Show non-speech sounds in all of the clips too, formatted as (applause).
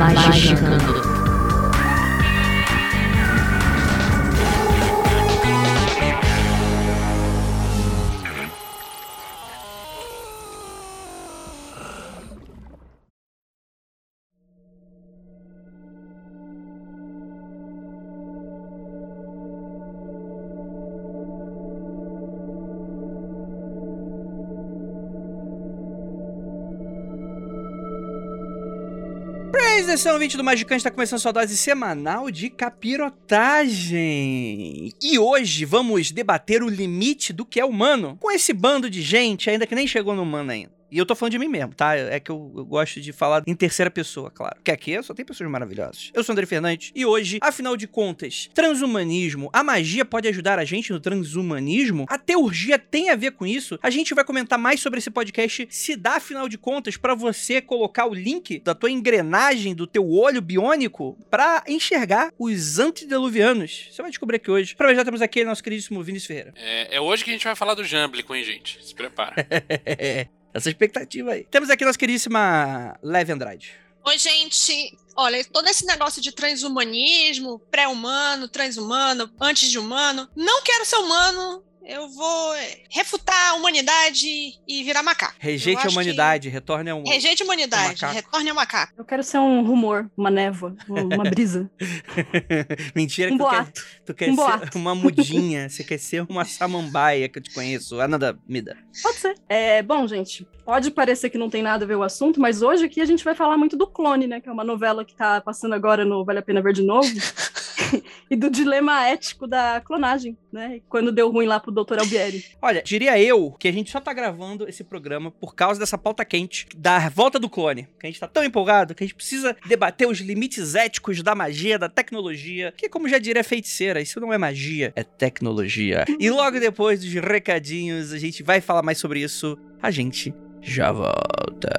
My 哥哥 Atenção, ouvinte do Magicante, está começando sua dose semanal de capirotagem. E hoje vamos debater o limite do que é humano com esse bando de gente ainda que nem chegou no humano ainda. E eu tô falando de mim mesmo, tá? É que eu, eu, gosto de falar em terceira pessoa, claro. Que aqui só tem pessoas maravilhosas. Eu sou André Fernandes e hoje, afinal de contas, transhumanismo, a magia pode ajudar a gente no transhumanismo? A teurgia tem a ver com isso? A gente vai comentar mais sobre esse podcast se dá, afinal de contas, para você colocar o link da tua engrenagem, do teu olho biônico, para enxergar os antediluvianos. Você vai descobrir aqui hoje. Pra já temos aqui nosso queridíssimo Vinícius Ferreira. É, é hoje que a gente vai falar do Jamblico, hein, gente? Se prepara. (laughs) Essa expectativa aí. Temos aqui nossa queridíssima Leve Andrade. Oi, gente. Olha, todo esse negócio de transhumanismo, pré-humano, transhumano, antes de humano. Não quero ser humano, eu vou refutar a humanidade e virar macaco. Rejeite a humanidade, que... retorne ao Rejeite a humanidade, retorne ao macaco. Eu quero ser um rumor, uma névoa, uma (laughs) brisa. (laughs) Mentira um que boato. tu quer, tu quer um ser boato. uma mudinha, (laughs) você quer ser uma samambaia que eu te conheço. Ananda Mida. Pode ser. É, bom, gente, pode parecer que não tem nada a ver o assunto, mas hoje aqui a gente vai falar muito do Clone, né? Que é uma novela que tá passando agora no Vale a Pena Ver de Novo. (laughs) e do dilema ético da clonagem, né? Quando deu ruim lá pro Dr. Albieri. Olha, diria eu que a gente só tá gravando esse programa por causa dessa pauta quente da volta do clone. Que a gente tá tão empolgado que a gente precisa debater os limites éticos da magia, da tecnologia, que como já diria a feiticeira, isso não é magia, é tecnologia. E logo depois dos recadinhos, a gente vai falar mais sobre isso. A gente já volta.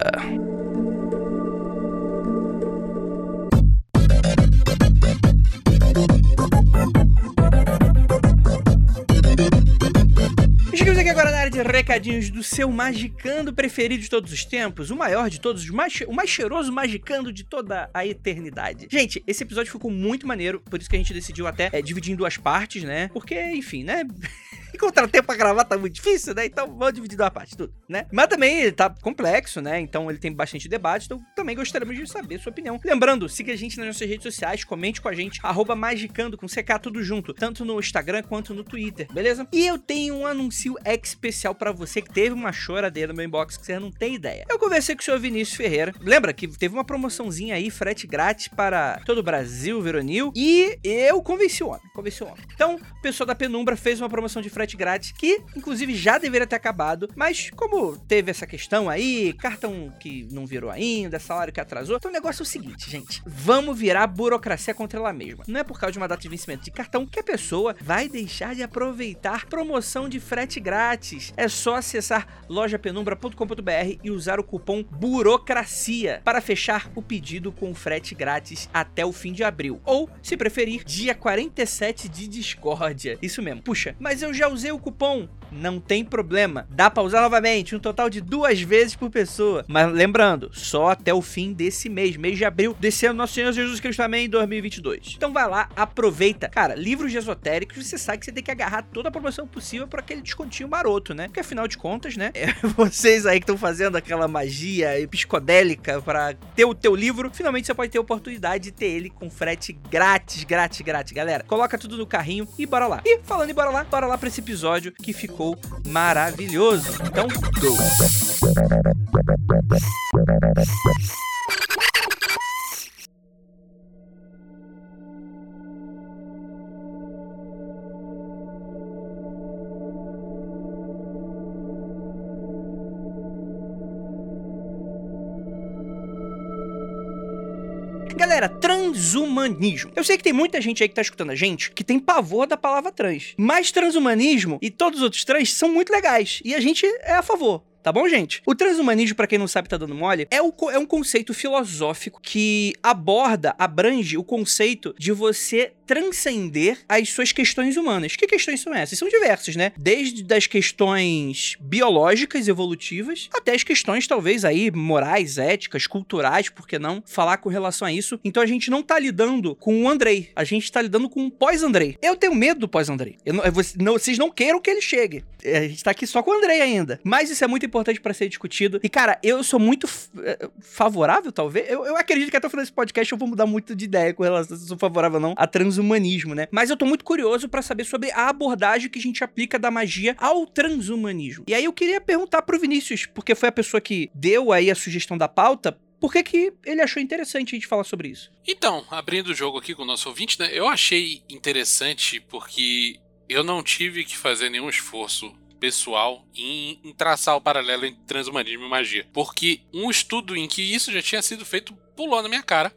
Chegamos aqui agora na área de recadinhos do seu magicando preferido de todos os tempos, o maior de todos, o mais, o mais cheiroso magicando de toda a eternidade. Gente, esse episódio ficou muito maneiro, por isso que a gente decidiu até é, dividir em duas partes, né? Porque, enfim, né? (laughs) encontrar tempo pra gravar tá muito difícil, né? Então vamos dividir duas partes, tudo, né? Mas também tá complexo, né? Então ele tem bastante debate, então também gostaríamos de saber sua opinião. Lembrando, siga a gente nas nossas redes sociais, comente com a gente, arroba magicando com CK tudo junto, tanto no Instagram quanto no Twitter, beleza? E eu tenho um anúncio especial para você que teve uma choradeira no meu inbox que você não tem ideia. Eu conversei com o senhor Vinícius Ferreira, lembra que teve uma promoçãozinha aí, frete grátis para todo o Brasil, Veronil, e eu convenci o homem, convenci o homem. Então, o pessoal da Penumbra fez uma promoção de frete grátis, que inclusive já deveria ter acabado, mas como teve essa questão aí, cartão que não virou ainda, salário que atrasou, então o negócio é o seguinte, gente, vamos virar burocracia contra ela mesma. Não é por causa de uma data de vencimento de cartão que a pessoa vai deixar de aproveitar promoção de frete grátis. É só acessar lojapenumbra.com.br e usar o cupom burocracia para fechar o pedido com frete grátis até o fim de abril. Ou, se preferir, dia 47 de discórdia. Isso mesmo. Puxa, mas eu já usei o cupom. Não tem problema. Dá pra usar novamente, um total de duas vezes por pessoa. Mas lembrando, só até o fim desse mês, mês de abril desse ano, nosso Senhor Jesus Cristo também em 2022. Então vai lá, aproveita. Cara, livros esotéricos, você sabe que você tem que agarrar toda a promoção possível para aquele descontinho maroto, né? Porque afinal de contas, né? É (laughs) vocês aí que estão fazendo aquela magia psicodélica para ter o teu livro, finalmente você pode ter a oportunidade de ter ele com frete grátis, grátis, grátis. Galera, coloca tudo no carrinho e bora lá. E falando em bora lá, bora lá para esse episódio que ficou maravilhoso. Então, go! Transhumanismo. Eu sei que tem muita gente aí que tá escutando a gente que tem pavor da palavra trans. Mas transhumanismo e todos os outros trans são muito legais. E a gente é a favor. Tá bom, gente? O transhumanismo, pra quem não sabe, tá dando mole, é, o, é um conceito filosófico que aborda, abrange o conceito de você transcender as suas questões humanas. Que questões são essas? São diversas, né? Desde das questões biológicas, evolutivas, até as questões, talvez, aí, morais, éticas, culturais, por que não falar com relação a isso. Então a gente não tá lidando com o Andrei, a gente tá lidando com o pós-Andrei. Eu tenho medo do pós-Andrei. Vocês não queiram que ele chegue. A gente tá aqui só com o Andrei ainda. Mas isso é muito importante para ser discutido. E, cara, eu sou muito eh, favorável, talvez. Eu, eu acredito que até o final desse podcast eu vou mudar muito de ideia com relação se eu sou favorável ou não a transhumanismo, né? Mas eu tô muito curioso para saber sobre a abordagem que a gente aplica da magia ao transhumanismo. E aí eu queria perguntar pro Vinícius, porque foi a pessoa que deu aí a sugestão da pauta, por que, que, ele achou interessante a gente falar sobre isso? Então, abrindo o jogo aqui com o nosso ouvinte, né? Eu achei interessante porque eu não tive que fazer nenhum esforço pessoal em, em traçar o paralelo entre transhumanismo e magia. Porque um estudo em que isso já tinha sido feito pulou na minha cara.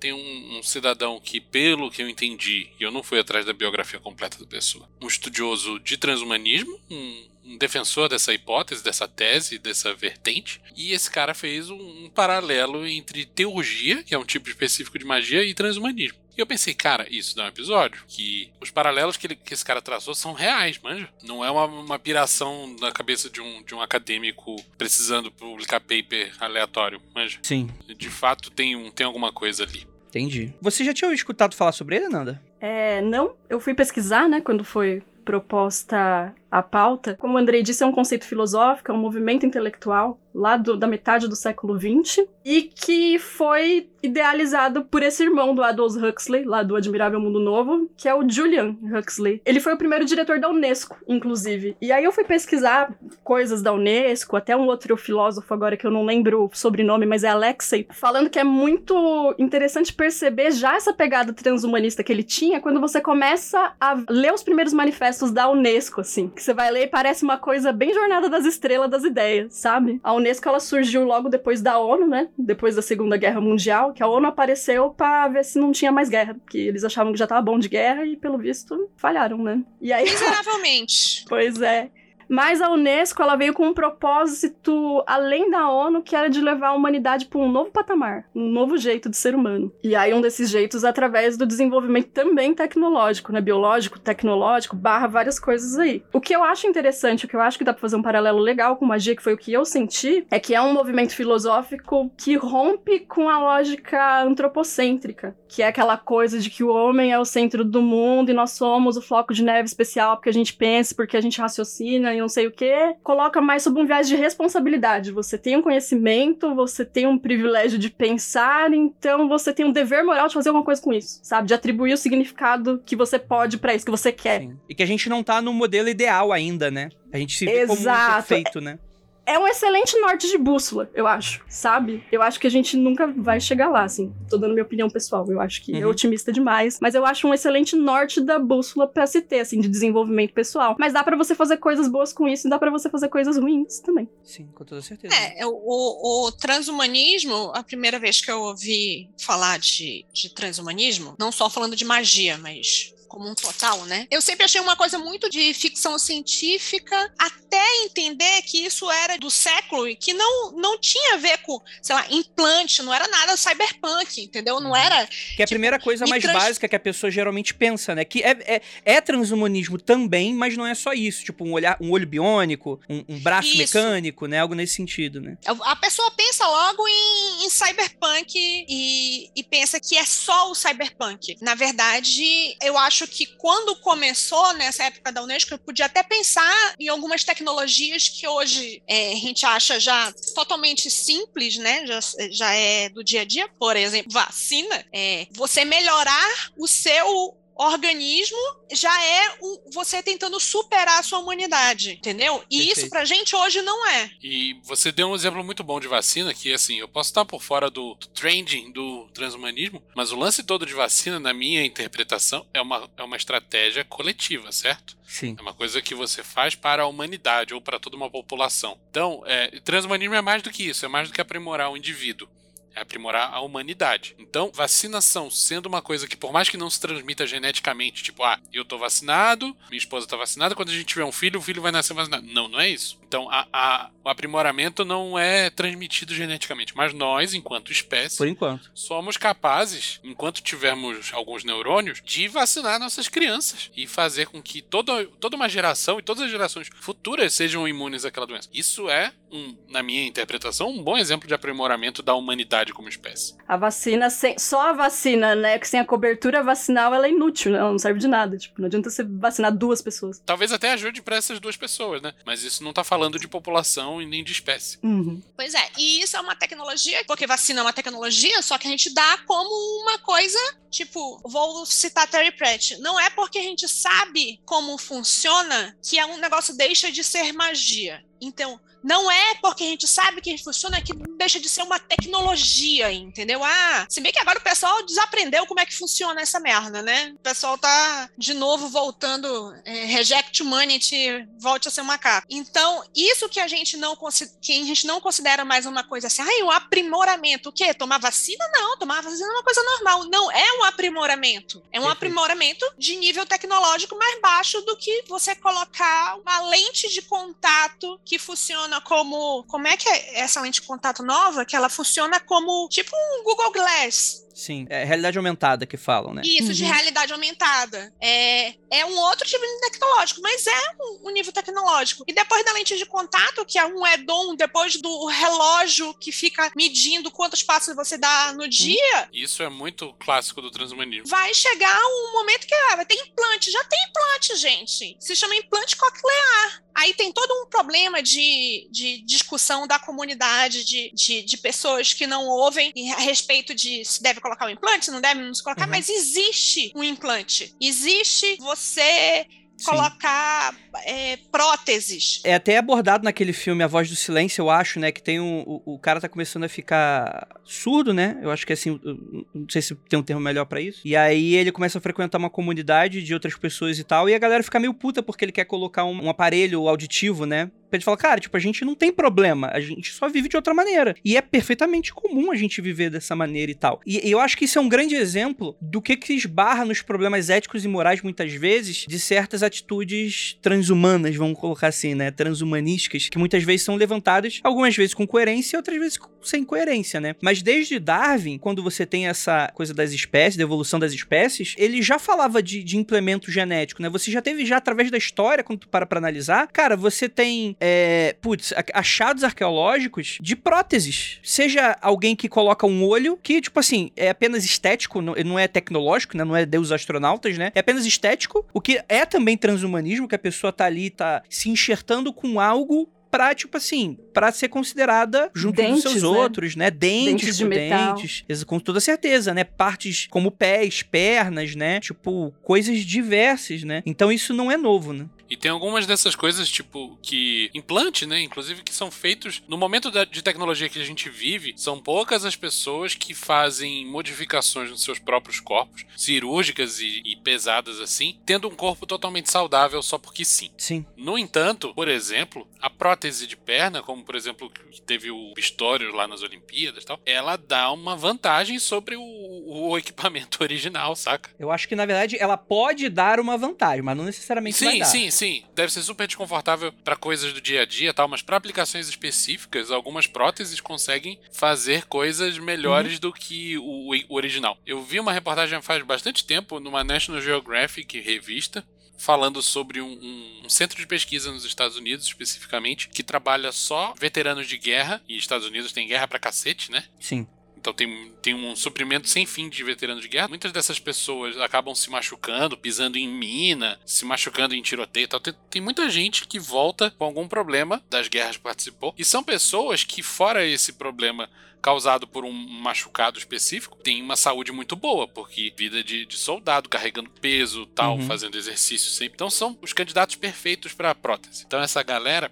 Tem um, um, cidadão que, pelo que eu entendi, e eu não fui atrás da biografia completa da pessoa, um estudioso de transhumanismo, um, um defensor dessa hipótese, dessa tese, dessa vertente, e esse cara fez um, um paralelo entre teurgia, que é um tipo específico de magia, e transhumanismo. E eu pensei, cara, isso dá um episódio. Que os paralelos que, ele, que esse cara traçou são reais, manja. Não é uma, uma piração na cabeça de um, de um acadêmico precisando publicar paper aleatório, manja. Sim. De fato, tem, um, tem alguma coisa ali. Entendi. Você já tinha escutado falar sobre ele, Nanda? É, não. Eu fui pesquisar, né, quando foi proposta a pauta. Como o Andrei disse, é um conceito filosófico, é um movimento intelectual lá do, da metade do século XX e que foi idealizado por esse irmão do Aldous Huxley, lá do Admirável Mundo Novo, que é o Julian Huxley. Ele foi o primeiro diretor da Unesco, inclusive. E aí eu fui pesquisar coisas da Unesco, até um outro filósofo agora que eu não lembro o sobrenome, mas é Alexei, falando que é muito interessante perceber já essa pegada transhumanista que ele tinha quando você começa a ler os primeiros manifestos da Unesco, assim que você vai ler e parece uma coisa bem Jornada das Estrelas das ideias, sabe? A Unesco ela surgiu logo depois da ONU, né? Depois da Segunda Guerra Mundial, que a ONU apareceu para ver se não tinha mais guerra, porque eles achavam que já tava bom de guerra e pelo visto falharam, né? E aí (laughs) Miseravelmente. pois é. Mas a Unesco ela veio com um propósito além da ONU, que era de levar a humanidade para um novo patamar, um novo jeito de ser humano. E aí um desses jeitos através do desenvolvimento também tecnológico, né, biológico, tecnológico, barra várias coisas aí. O que eu acho interessante, o que eu acho que dá para fazer um paralelo legal com magia, que foi o que eu senti, é que é um movimento filosófico que rompe com a lógica antropocêntrica, que é aquela coisa de que o homem é o centro do mundo e nós somos o floco de neve especial porque a gente pensa, porque a gente raciocina e não sei o que, coloca mais sob um viés de responsabilidade. Você tem um conhecimento, você tem um privilégio de pensar, então você tem um dever moral de fazer alguma coisa com isso, sabe? De atribuir o significado que você pode para isso, que você quer. Sim. E que a gente não tá no modelo ideal ainda, né? A gente se vê Exato. como um perfeito, né? É um excelente norte de bússola, eu acho, sabe? Eu acho que a gente nunca vai chegar lá, assim. Tô dando minha opinião pessoal, eu acho que é uhum. é otimista demais, mas eu acho um excelente norte da bússola pra se ter, assim, de desenvolvimento pessoal. Mas dá para você fazer coisas boas com isso e dá para você fazer coisas ruins também. Sim, com toda certeza. É, o, o transhumanismo, a primeira vez que eu ouvi falar de, de transhumanismo, não só falando de magia, mas como um total, né? Eu sempre achei uma coisa muito de ficção científica, até entender que isso era do século e que não, não tinha a ver com, sei lá, implante, não era nada cyberpunk, entendeu? Não uhum. era. Que é a tipo, primeira coisa mais trans... básica que a pessoa geralmente pensa, né? Que é, é, é, transhumanismo também, mas não é só isso. Tipo, um, olhar, um olho biônico, um, um braço isso. mecânico, né? Algo nesse sentido, né? A pessoa pensa logo em, em cyberpunk e, e pensa que é só o cyberpunk. Na verdade, eu acho acho que quando começou, nessa época da Unesco, eu podia até pensar em algumas tecnologias que hoje é, a gente acha já totalmente simples, né? Já, já é do dia a dia. Por exemplo, vacina. É, você melhorar o seu organismo já é um, você tentando superar a sua humanidade, entendeu? E Perfeito. isso pra gente hoje não é. E você deu um exemplo muito bom de vacina, que assim, eu posso estar por fora do, do trending do transhumanismo, mas o lance todo de vacina, na minha interpretação, é uma, é uma estratégia coletiva, certo? Sim. É uma coisa que você faz para a humanidade ou para toda uma população. Então, é, transhumanismo é mais do que isso, é mais do que aprimorar o indivíduo. É aprimorar a humanidade. Então, vacinação sendo uma coisa que, por mais que não se transmita geneticamente, tipo, ah, eu tô vacinado, minha esposa tá vacinada, quando a gente tiver um filho, o filho vai nascer vacinado. Não, não é isso. Então, a, a, o aprimoramento não é transmitido geneticamente, mas nós, enquanto espécie, Por enquanto. somos capazes, enquanto tivermos alguns neurônios, de vacinar nossas crianças e fazer com que toda, toda uma geração e todas as gerações futuras sejam imunes àquela doença. Isso é, um, na minha interpretação, um bom exemplo de aprimoramento da humanidade como espécie. A vacina, sem, só a vacina, né? Que sem a cobertura vacinal, ela é inútil, né? Ela não serve de nada. Tipo, não adianta você vacinar duas pessoas. Talvez até ajude para essas duas pessoas, né? Mas isso não tá falando de população e nem de espécie. Uhum. Pois é, e isso é uma tecnologia, porque vacina é uma tecnologia, só que a gente dá como uma coisa, tipo, vou citar Terry Pratt, não é porque a gente sabe como funciona que é um negócio deixa de ser magia. Então, não é porque a gente sabe que funciona que deixa de ser uma tecnologia, entendeu? Ah, se bem que agora o pessoal desaprendeu como é que funciona essa merda, né? O pessoal tá de novo voltando, é, reject humanity, volte a ser um macaco. Então, isso que a gente não que a gente não considera mais uma coisa assim, ah, um aprimoramento, o quê? Tomar vacina? Não, tomar vacina é uma coisa normal. Não, é um aprimoramento. É um Perfeito. aprimoramento de nível tecnológico mais baixo do que você colocar uma lente de contato que funciona como. Como é que é essa lente de contato nova? Que ela funciona como tipo um Google Glass. Sim. É realidade aumentada que falam, né? Isso, de Uhum. realidade aumentada. É, é um outro tipo de tecnológico, mas é um, um nível tecnológico. E depois da lente de contato, que é um add-on, depois do relógio que fica medindo quantos passos você dá no dia, Isso é muito clássico do transhumanismo. vai chegar um momento que ah, vai ter implante. Já tem implante, gente. Se chama implante coclear. Aí tem todo um problema de, de discussão da comunidade, de, de, de pessoas que não ouvem em- a respeito de se deve colocar o implante, se não deve não se colocar, Uhum. mas existe um implante. Existe você. Colocar é, próteses. É até abordado naquele filme A Voz do Silêncio, eu acho, né? Que tem um. O, o cara tá começando a ficar surdo, né? Eu acho que assim. eu Não sei se tem um termo melhor pra isso. E aí ele começa a frequentar uma comunidade de outras pessoas e tal. E a galera fica meio puta porque ele quer colocar um, um aparelho auditivo, né? Gente falar, cara, tipo, a gente não tem problema, a gente só vive de outra maneira. E é perfeitamente comum a gente viver dessa maneira e tal. E, e eu acho que isso é um grande exemplo do que que esbarra nos problemas éticos e morais, muitas vezes, de certas atitudes transhumanas, vamos colocar assim, né? Transhumanísticas, que muitas vezes são levantadas, algumas vezes com coerência e outras vezes sem coerência, né? Mas desde Darwin, quando você tem essa coisa das espécies, da evolução das espécies, ele já falava de, de implemento genético, né? Você já teve já através da história, quando tu para pra analisar, cara, você tem, é, putz, achados arqueológicos de próteses. Seja alguém que coloca um olho, que, tipo assim, é apenas estético, não, não é tecnológico, né? Não é Deus astronautas, né? É apenas estético, o que é também transhumanismo, que a pessoa tá ali, tá se enxertando com algo pra, tipo assim, pra ser considerada junto Dentes, dos seus né? outros, né? Dentes, Dentes dentes. Com toda certeza, né? Partes como pés, pernas, né? Tipo, coisas diversas, né? Então isso não é novo, né? E tem algumas dessas coisas, tipo, que. Implante, né? Inclusive, que são feitos. No momento da- de tecnologia que a gente vive, são poucas as pessoas que fazem modificações nos seus próprios corpos, cirúrgicas e, e pesadas assim, tendo um corpo totalmente saudável só porque sim. Sim. No entanto, por exemplo, a prótese de perna, como por exemplo que teve o Pistorius lá nas Olimpíadas e tal, ela dá uma vantagem sobre o, o equipamento (laughs) original, saca? Eu acho que, na verdade, ela pode dar uma vantagem, mas não necessariamente vai Sim, dar. sim, sim. Deve ser super desconfortável para coisas do dia a dia e tal, mas para aplicações específicas, algumas próteses conseguem fazer coisas melhores Uhum. do que o, o original. Eu vi uma reportagem faz bastante tempo numa National Geographic revista falando sobre um, um- um centro de pesquisa nos Estados Unidos, especificamente, que trabalha só veteranos de guerra, e Estados Unidos tem guerra pra cacete, né? Sim. Então tem, tem um suprimento sem fim de veteranos de guerra. Muitas dessas pessoas acabam se machucando, pisando em mina, se machucando em tiroteio e tal. Tem, tem muita gente que volta com algum problema das guerras que participou. E são pessoas que, fora esse problema causado por um machucado específico, tem uma saúde muito boa, porque vida de, de soldado, carregando peso tal, Uhum. fazendo exercício sempre. Então são os candidatos perfeitos para prótese. Então essa galera,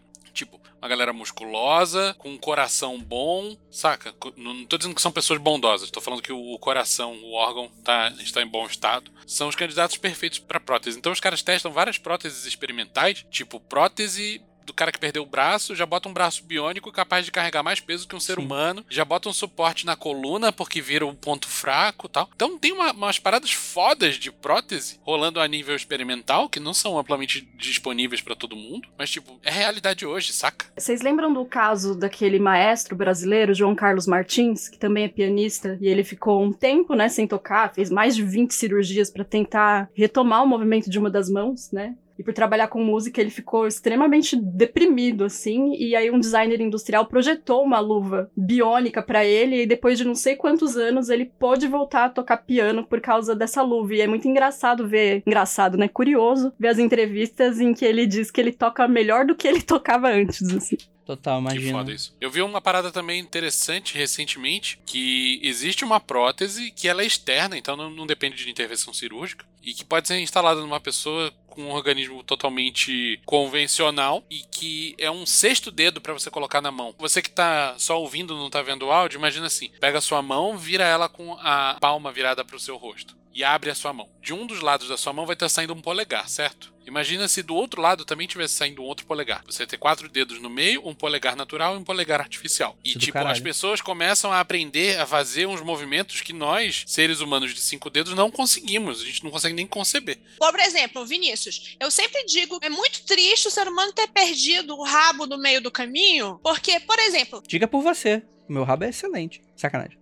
uma galera musculosa, com um coração bom, saca? Não tô dizendo que são pessoas bondosas, tô falando que o o coração, o órgão, tá, está em bom estado. São os candidatos perfeitos para prótese. Então os caras testam várias próteses experimentais, tipo prótese do cara que perdeu o braço, já bota um braço biônico capaz de carregar mais peso que um ser Sim. humano, já bota um suporte na coluna porque vira um ponto fraco e tal. Então tem uma- umas paradas fodas de prótese rolando a nível experimental, que não são amplamente disponíveis pra todo mundo, mas tipo, é realidade hoje, saca? Vocês lembram do caso daquele maestro brasileiro, João Carlos Martins, que também é pianista, e ele ficou um tempo, né, sem tocar, fez mais de 20 cirurgias pra tentar retomar o movimento de uma das mãos, né? E por trabalhar com música, ele ficou extremamente deprimido, assim. E aí, um designer industrial projetou uma luva biônica pra ele. E depois de não sei quantos anos, ele pôde voltar a tocar piano por causa dessa luva. E é muito engraçado ver engraçado, né? Curioso ver as entrevistas em que ele diz que ele toca melhor do que ele (laughs) tocava antes, assim. Total, Que imagina. foda isso. Eu vi uma parada também interessante recentemente, que existe uma prótese que ela é externa, então não, não depende de intervenção cirúrgica, e que pode ser instalada numa pessoa com um organismo totalmente convencional e que é um sexto dedo pra você colocar na mão. Você que tá só ouvindo, não tá vendo o áudio, imagina assim: pega a sua mão, vira ela com a palma virada pro seu rosto e abre a sua mão. De um dos lados da sua mão vai estar saindo um polegar, certo? Imagina se do outro lado também tivesse saindo um outro polegar. Você ter quatro dedos no meio, um polegar natural e um polegar artificial. E Isso tipo, caralho. as pessoas começam a aprender a fazer uns movimentos que nós, seres humanos de cinco dedos, não conseguimos. A gente não consegue nem conceber. Por exemplo, Vinícius, eu sempre digo, é muito triste o ser humano ter perdido o rabo no meio do caminho, porque, por exemplo, Diga por você. Meu rabo é excelente. Sacanagem.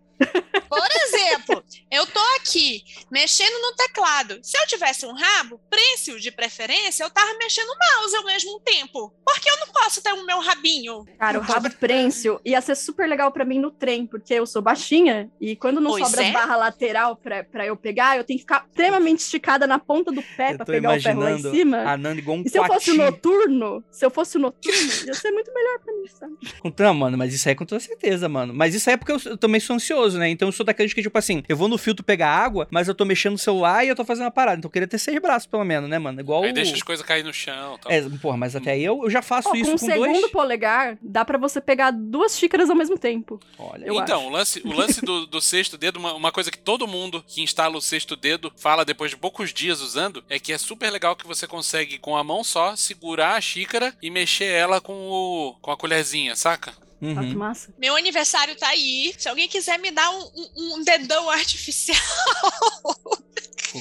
Por exemplo, eu tô aqui mexendo no teclado. Se eu tivesse um rabo, prensil de preferência, eu tava mexendo no mouse ao mesmo tempo. Por que eu não posso ter o meu rabinho? Cara, o rabo prênsil ia ser super legal pra mim no trem, porque eu sou baixinha e quando não Pois sobra é. barra lateral pra, pra eu pegar, eu tenho que ficar extremamente esticada na ponta do pé eu pra pegar o ferro lá em cima. a Nanda igual um E se eu fosse o noturno, se eu fosse o noturno, ia ser muito melhor pra mim, sabe? Não, mano, mas isso aí é com toda certeza, mano. Mas isso aí é porque eu, eu também sou ansioso, né? Então eu sou daqueles que, tipo assim, eu vou no filtro pegar água, mas eu tô mexendo no celular e eu tô fazendo uma parada. Então eu queria ter seis braços, pelo menos, né, mano? Igual Aí o... deixa as coisas cair no chão. Tal. É, porra, mas até aí eu, eu já faço Ó, isso com um com segundo dois. polegar, dá pra você pegar duas xícaras ao mesmo tempo. Olha, eu então, acho. o lance, o lance do, do sexto dedo, uma, uma coisa que todo mundo que instala o sexto dedo fala depois de poucos dias usando, é que é super legal que você consegue, com a mão só, segurar a xícara e mexer ela com, o, com a colherzinha, saca? Uhum. Que massa. Meu aniversário tá aí. Se alguém quiser me dar um, um- um dedão artificial,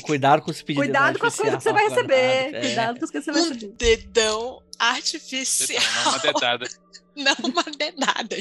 Cuidado com esse pedido. Cuidado com as coisas que você vai receber. É. Cuidado com as coisas que você vai um receber. dedão artificial. Não, uma dedada. Não (laughs) uma dedada.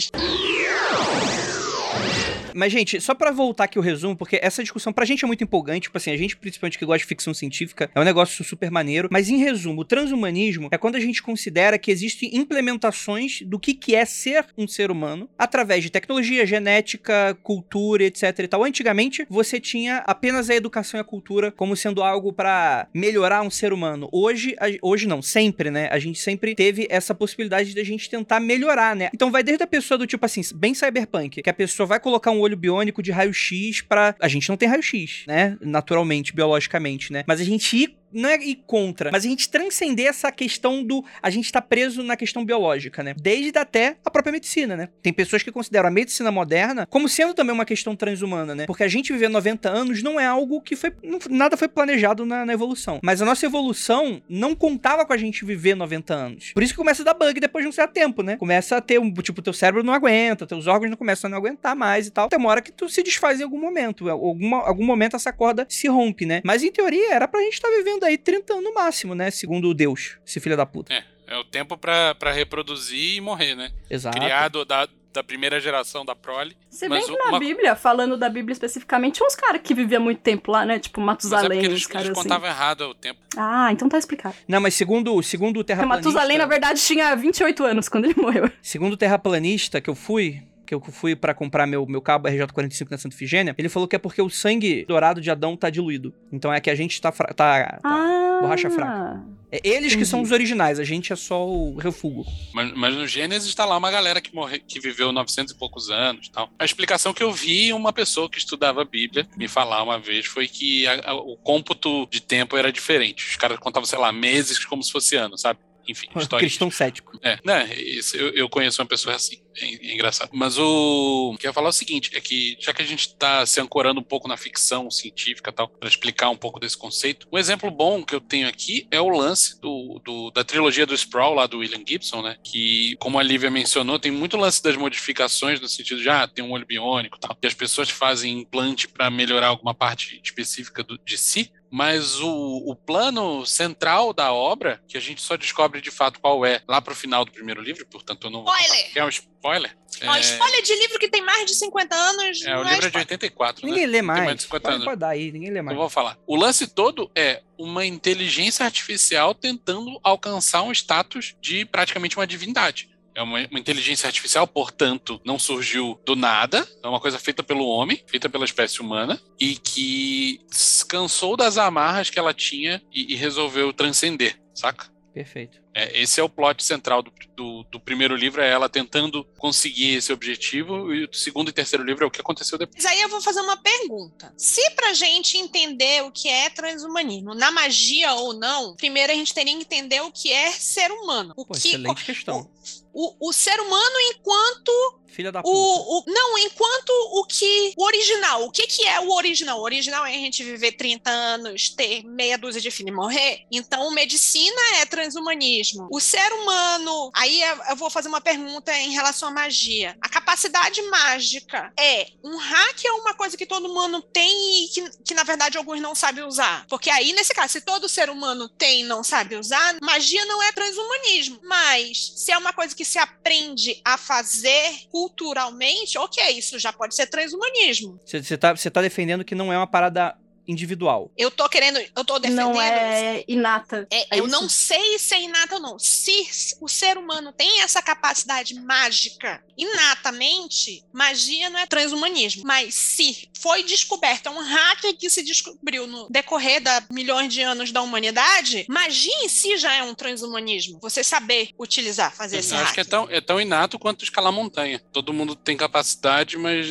Mas, gente, só pra voltar aqui o resumo, porque essa discussão pra gente é muito empolgante, tipo assim, a gente, principalmente que gosta de ficção científica, é um negócio super maneiro. Mas, em resumo, o transhumanismo é quando a gente considera que existem implementações do que, que é ser um ser humano através de tecnologia, genética, cultura, etc e tal. Antigamente, você tinha apenas a educação e a cultura como sendo algo pra melhorar um ser humano. Hoje, a- hoje não, sempre, né? A gente sempre teve essa possibilidade de a gente tentar melhorar, né? Então vai desde a pessoa do tipo assim, bem cyberpunk, que a pessoa vai colocar um olho biônico de raio-x pra. A gente não tem raio-x, né? Naturalmente, biologicamente, né? Mas a gente ir. Não é ir contra, mas a gente transcender essa questão do. A gente tá preso na questão biológica, né? Desde até a própria medicina, né? Tem pessoas que consideram a medicina moderna como sendo também uma questão transhumana, né? Porque a gente viver 90 anos não é algo que foi. não- nada foi planejado na, na evolução. Mas a nossa evolução não contava com a gente viver 90 anos. Por isso que começa a dar bug depois de um certo tempo, né? Começa a ter um. Tipo, teu cérebro não aguenta, teus órgãos não começam a não aguentar mais e tal. Tem uma hora que tu se desfaz em algum momento. Alguma, algum momento essa corda se rompe, né? Mas em teoria era pra gente estar vivendo aí 30 anos no máximo, né? Segundo Deus, esse filho da puta. É, é o tempo pra, pra reproduzir e morrer, né? Exato. Criado da, da primeira geração da prole. Você Mas vê que na uma- Bíblia, falando da Bíblia especificamente, tinha uns caras que viviam muito tempo lá, né? Tipo Mas é Matusalém, eles, assim. contavam errado o tempo. Ah, então tá explicado. Não, mas segundo, segundo o terraplanista... Matusalém, na verdade, tinha 28 anos quando ele (laughs) morreu. Segundo o terraplanista que eu fui, que eu fui pra comprar meu, meu cabo RJ45 na Santa Ifigênia, ele falou que é porque o sangue dourado de Adão tá diluído. Então é que a gente tá... fra- tá, tá- Ah. borracha fraca. É eles que são os originais, a gente é só o refúgio. Mas, mas no Gênesis tá lá uma galera que, morre, que viveu 900 e poucos anos e tal. A explicação que eu vi uma pessoa que estudava a Bíblia me falar uma vez foi que a- a- o cômputo de tempo era diferente. Os caras contavam, sei lá, meses como se fosse ano, sabe? Enfim, história. cristão cético. É, né? Isso, eu, eu conheço uma pessoa assim. É, é engraçado. Mas o. que eu ia falar é o seguinte: é que, já que a gente tá se ancorando um pouco na ficção científica e tal, pra explicar um pouco desse conceito, um exemplo bom que eu tenho aqui é o lance do, do- da trilogia do Sproul, lá do William Gibson, né? Que, como a Lívia mencionou, tem muito lance das modificações, no sentido de, ah, tem um olho biônico e tal, que as pessoas fazem implante pra melhorar alguma parte específica do- de si. Mas o, o plano central da obra, que a gente só descobre de fato qual é lá pro final do primeiro livro, portanto eu não vou. Spoiler! contar, é um spoiler? Ó, É- spoiler de livro que tem mais de 50 anos. é, o não livro é de spoiler. 84, Ninguém né? lê Tem mais mais. de 50 Pode, anos. pode dar aí, ninguém lê Eu mais. vou falar. O lance todo é uma inteligência artificial tentando alcançar um status de praticamente uma divindade. É uma, uma inteligência artificial, portanto, não surgiu do nada. É uma coisa feita pelo homem, feita pela espécie humana, e que se cansou das amarras que ela tinha e, e resolveu transcender, saca? Perfeito. É, esse é o plot central do, do, do primeiro livro, é ela tentando conseguir esse objetivo, e o segundo e terceiro livro é o que aconteceu depois. Mas aí eu vou fazer uma pergunta. Se pra gente entender o que é transhumanismo, na magia ou não, primeiro a gente teria que entender o que é ser humano. O Pô, que excelente questão. o, o ser humano enquanto Filha da puta. o, o não enquanto o que o original. O que que é o original? O original é a gente viver 30 anos ter meia dúzia de filhos e morrer? Então medicina é transhumanismo. O ser humano aí eu vou fazer uma pergunta em relação à magia. A capacidade mágica é um hack ou uma coisa que todo humano tem e que, que na verdade alguns não sabem usar? Porque aí nesse caso se todo ser humano tem e não sabe usar magia não é transhumanismo. Mas se é uma coisa que se aprende a fazer culturalmente, ok, isso já pode ser transhumanismo. Você tá, você tá defendendo que não é uma parada individual. Eu tô querendo, eu tô defendendo. Não é inata. É, É eu isso? não sei se é inato ou não. Se o ser humano tem essa capacidade mágica inatamente, magia não é transhumanismo. Mas se foi descoberto, é um hacker que se descobriu no decorrer da milhões de anos da humanidade, magia em si já é um transhumanismo. Você saber utilizar, fazer esse Eu acho que é tão, é tão inato quanto escalar montanha. Todo mundo tem capacidade, mas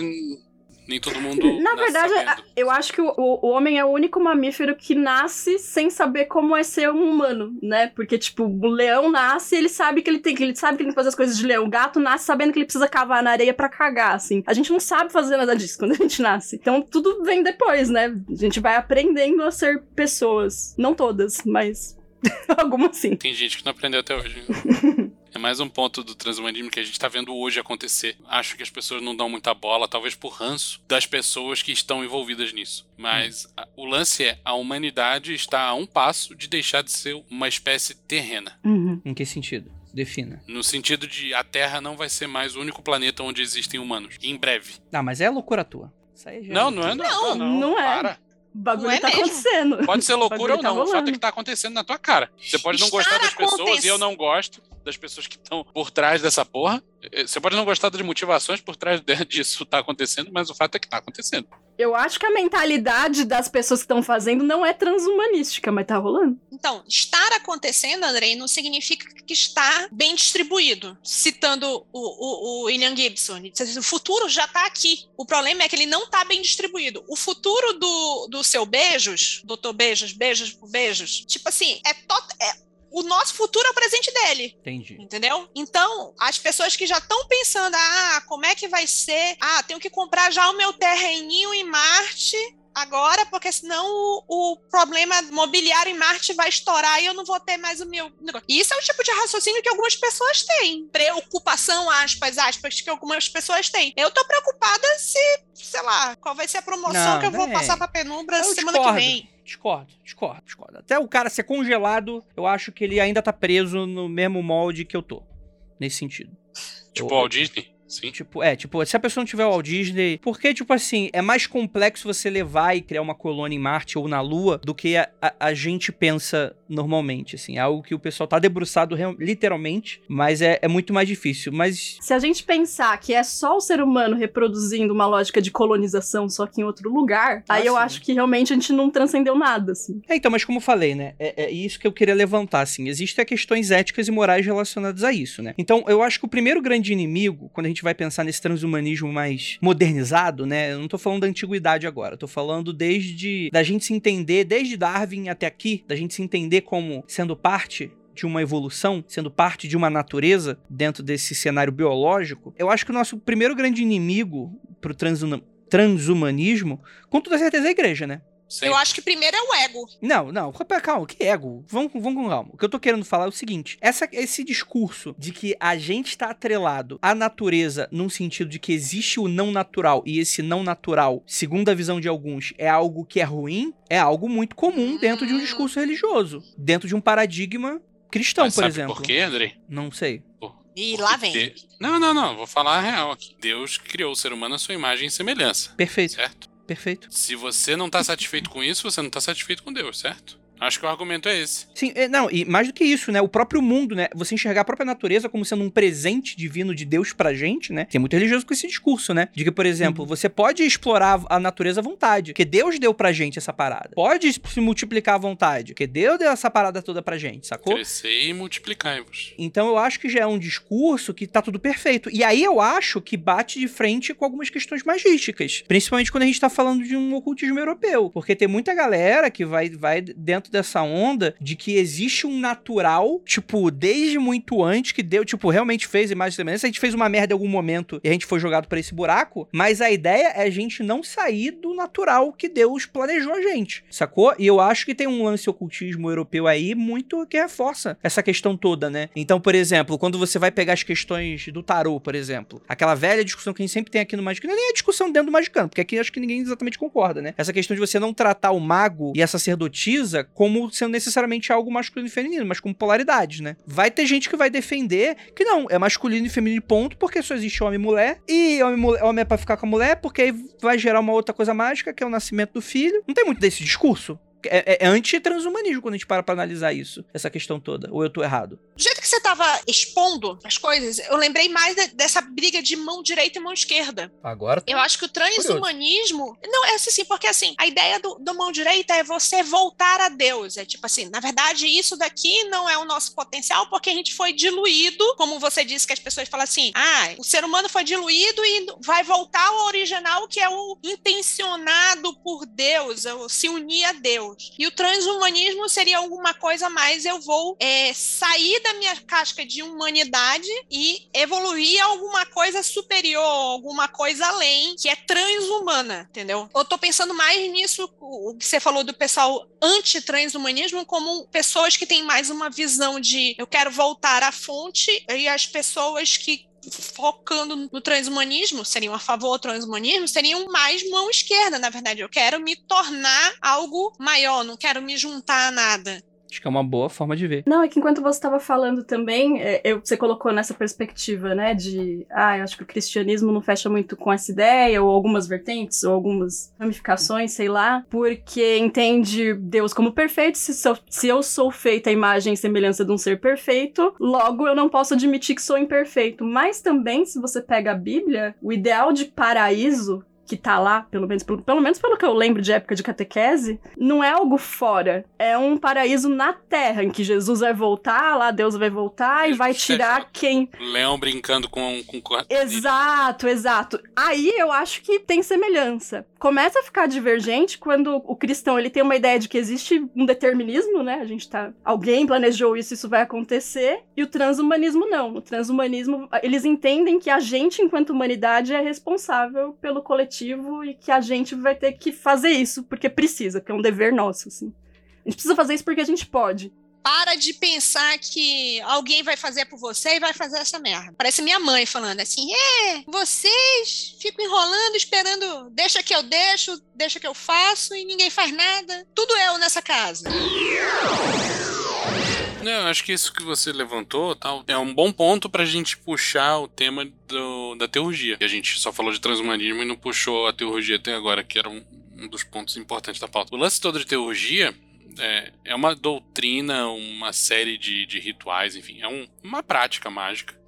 nem todo mundo. (laughs) Na verdade, sabendo. eu acho que o, o- homem é o único mamífero que nasce sem saber como é ser um humano, né? Porque, tipo, o leão nasce ele sabe que ele tem que ele sabe que ele tem que fazer as coisas de leão. O gato nasce sabendo que ele precisa cavar na areia pra cagar, assim. A gente não sabe fazer nada disso quando a gente nasce. Então, tudo vem depois, né? A gente vai aprendendo a ser pessoas. Não todas, mas (laughs) algumas sim. Tem gente que não aprendeu até hoje. (laughs) É mais um ponto do transhumanismo que a gente tá vendo hoje acontecer. Acho que as pessoas não dão muita bola, talvez por ranço das pessoas que estão envolvidas nisso. Mas a- o lance é: a humanidade está a um passo de deixar de ser uma espécie terrena. Uhum. Em que sentido? Defina. No sentido de a Terra não vai ser mais o único planeta onde existem humanos. Em breve. Ah, mas é loucura tua. Isso aí já Não, não é não. Não, não é. Para. O bagulho Não é tá mesmo? acontecendo. Pode ser loucura ou tá não. O fato é que tá acontecendo na tua cara. Você pode não Estar gostar das pessoas e eu não gosto das pessoas que estão por trás dessa porra. Eh, Você pode não gostar das motivações por trás de- (laughs) disso tá acontecendo, mas o fato é que tá acontecendo. Eu acho que a mentalidade das pessoas que estão fazendo não é transhumanística, mas tá rolando. Então, estar acontecendo, Andrei, não significa que está bem distribuído. Citando o, o- o William Gibson, o futuro já está aqui. O problema é que ele não está bem distribuído. O futuro do, do seu beijos, doutor Beijos, beijos por beijos, tipo assim, é, tot- é o nosso futuro é o presente dele. Entendi. Entendeu? Então, as pessoas que já estão pensando, ah, como é que vai ser? Ah, tenho que comprar já o meu terreninho em Marte agora, porque senão o, o problema mobiliário em Marte vai estourar e eu não vou ter mais o meu negócio. Isso é o tipo de raciocínio que algumas pessoas têm. Preocupação, aspas, aspas, que algumas pessoas têm. Eu tô preocupada se, sei lá, qual vai ser a promoção Não, que eu vou véi. passar pra penumbra Eu semana que discordo. vem. Discordo, discordo, discordo. Até o cara ser congelado, eu acho que ele ainda tá preso no mesmo molde que eu tô. Nesse sentido. Tipo o Walt Disney. Sim. Tipo, é, tipo, se a pessoa não tiver o Walt Disney, porque, tipo assim, é mais complexo você levar e criar uma colônia em Marte ou na Lua do que a, a- a gente pensa normalmente, assim. É algo que o pessoal tá debruçado real- literalmente, mas é, é muito mais difícil. Mas, Se a gente pensar que é só o ser humano reproduzindo uma lógica de colonização, só que em outro lugar, Ah, aí eu sim. acho que realmente a gente não transcendeu nada, assim. é, então, mas como eu falei, né, é, é isso que eu queria levantar, assim. Existem questões éticas e morais relacionadas a isso, né. Então, eu acho que o primeiro grande inimigo, quando a gente vai pensar nesse transhumanismo mais modernizado, né, eu não tô falando da antiguidade agora, tô falando desde, da gente se entender, desde Darwin até aqui, da gente se entender como sendo parte de uma evolução, sendo parte de uma natureza dentro desse cenário biológico, eu acho que o nosso primeiro grande inimigo pro transhuma- transhumanismo, com toda certeza, é a igreja, né? Sim. Eu acho que primeiro é o ego. Não, não, calma, calma, que ego. Vamos, com- vamos com calma. O que eu tô querendo falar é o seguinte: essa, esse discurso de que a gente está atrelado à natureza num sentido de que existe o não natural e esse não natural, segundo a visão de alguns, é algo que é ruim, é algo muito comum dentro de um discurso religioso, dentro de um paradigma cristão, Mas por sabe exemplo. por quê, Andrei? Não sei. E lá vem. De- Não, não, não. Vou falar a real aqui. Deus criou o ser humano à sua imagem e semelhança, Perfeito, certo? Perfeito. Se você não tá satisfeito com isso, você não tá satisfeito com Deus, certo? Acho que o argumento é esse. Sim, é, não, e mais do que isso, né? O próprio mundo, né? Você enxergar a própria natureza como sendo um presente divino de Deus pra gente, né? Tem muito religioso com esse discurso, né? De que, por exemplo, você pode explorar a natureza à vontade, que Deus deu pra gente essa parada. Pode se multiplicar à vontade, que Deus deu essa parada toda pra gente, sacou? Crescer e multiplicai-vos. Então eu acho que já é um discurso que tá tudo perfeito. E aí eu acho que bate de frente com algumas questões magísticas. Principalmente quando a gente tá falando de um ocultismo europeu. Porque tem muita galera que vai, vai dentro dessa onda de que existe um natural, tipo, desde muito antes, que Deus, tipo, realmente fez imagem e semelhança. A gente fez uma merda em algum momento e a gente foi jogado pra esse buraco. Mas a ideia é a gente não sair do natural que Deus planejou a gente. Sacou? E eu acho que tem um lance ocultismo europeu aí muito que reforça essa questão toda, né? Então, por exemplo, quando você vai pegar as questões do tarô, por exemplo, aquela velha discussão que a gente sempre tem aqui no Magicano, nem é discussão dentro do Magicano, porque aqui acho que ninguém exatamente concorda, né? Essa questão de você não tratar o mago e a sacerdotisa como sendo necessariamente algo masculino e feminino, mas como polaridades, né? Vai ter gente que vai defender que não, é masculino e feminino ponto, porque só existe homem e mulher, e homem, mulher- homem é pra ficar com a mulher, porque aí vai gerar uma outra coisa mágica, que é o nascimento do filho. Não tem muito desse discurso. É, é, é anti-transhumanismo quando a gente para pra analisar isso, essa questão toda. Ou eu tô errado? Do jeito que você estava expondo as coisas, eu lembrei mais de- dessa briga de mão direita e mão esquerda. Agora. Eu acho que o transhumanismo. Não, é assim, porque assim, a ideia do, do mão direita é você voltar a Deus. É tipo assim, na verdade, isso daqui não é o nosso potencial, porque a gente foi diluído, como você disse que as pessoas falam assim: ah, o ser humano foi diluído e vai voltar ao original, que é o intencionado por Deus, é o se unir a Deus. E o transhumanismo seria alguma coisa mais, eu vou é, sair da minha casca de humanidade e evoluir alguma coisa superior, alguma coisa além, que é transhumana, entendeu? Eu tô pensando mais nisso, o que você falou do pessoal anti-transhumanismo, como pessoas que têm mais uma visão de eu quero voltar à fonte, e as pessoas que focando no transhumanismo, seriam a favor do transhumanismo, seriam mais mão esquerda, na verdade. Eu quero me tornar algo maior, não quero me juntar a nada. Acho que é uma boa forma de ver. Não, é que enquanto você estava falando também, é, eu- você colocou nessa perspectiva, né, de, ah, eu acho que o cristianismo não fecha muito com essa ideia, ou algumas vertentes, ou algumas ramificações, sei lá, porque entende Deus como perfeito, se, sou- se eu sou feita a imagem e semelhança de um ser perfeito, logo eu não posso admitir que sou imperfeito. Mas também, se você pega a Bíblia, o ideal de paraíso que tá lá, pelo menos, pelo, pelo menos pelo que eu lembro de época de catequese, não é algo fora. É um paraíso na terra, em que Jesus vai voltar, lá Deus vai voltar e vai tirar quem. Leão brincando com. com, com Exato, exato. Aí eu acho que tem semelhança. Começa a ficar divergente quando o cristão ele tem uma ideia de que existe um determinismo, né? A gente tá. Alguém planejou isso, isso vai acontecer. E o transhumanismo não. O transhumanismo, eles entendem que a gente, enquanto humanidade, é responsável pelo coletivo e que a gente vai ter que fazer isso porque precisa, que é um dever nosso, assim. A gente precisa fazer isso porque a gente pode. Para de pensar que alguém vai fazer por você e vai fazer essa merda. Parece minha mãe falando assim: é, vocês ficam enrolando, esperando, deixa que eu deixo, deixa que eu faço e ninguém faz nada. Tudo eu nessa casa. Não, acho que isso que você levantou tal, é um bom ponto pra gente puxar o tema do- da teurgia. A gente só falou de transhumanismo e não puxou a teurgia até agora, que era um, um dos pontos importantes da pauta. O lance todo de teurgia é, é uma doutrina, uma série de, de rituais, enfim, é um- uma prática mágica,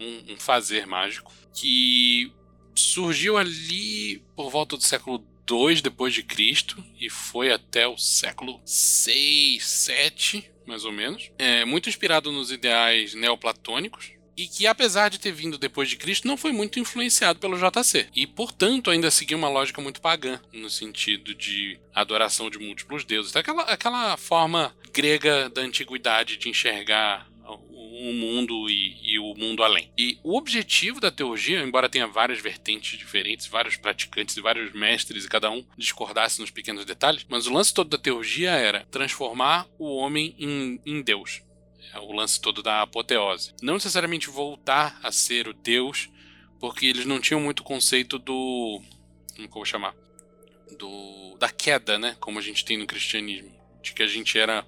um, um fazer mágico, que surgiu ali por volta do século II depois de Cristo e foi até o século 6, 7, mais ou menos. É muito inspirado nos ideais neoplatônicos, e que, apesar de ter vindo depois de Cristo, não foi muito influenciado pelo JC. E, portanto, ainda seguia uma lógica muito pagã, no sentido de adoração de múltiplos deuses. Aquela, aquela forma grega da antiguidade de enxergar o mundo e, e, o mundo além. E o objetivo da teurgia, embora tenha várias vertentes diferentes, vários praticantes e vários mestres, e cada um discordasse nos pequenos detalhes, mas o lance todo da teurgia era transformar o homem em, em Deus. É o lance todo da apoteose. Não necessariamente voltar a ser o Deus, porque eles não tinham muito conceito do. Como que eu vou chamar? Do, da queda, né? Como a gente tem no cristianismo. De que a gente era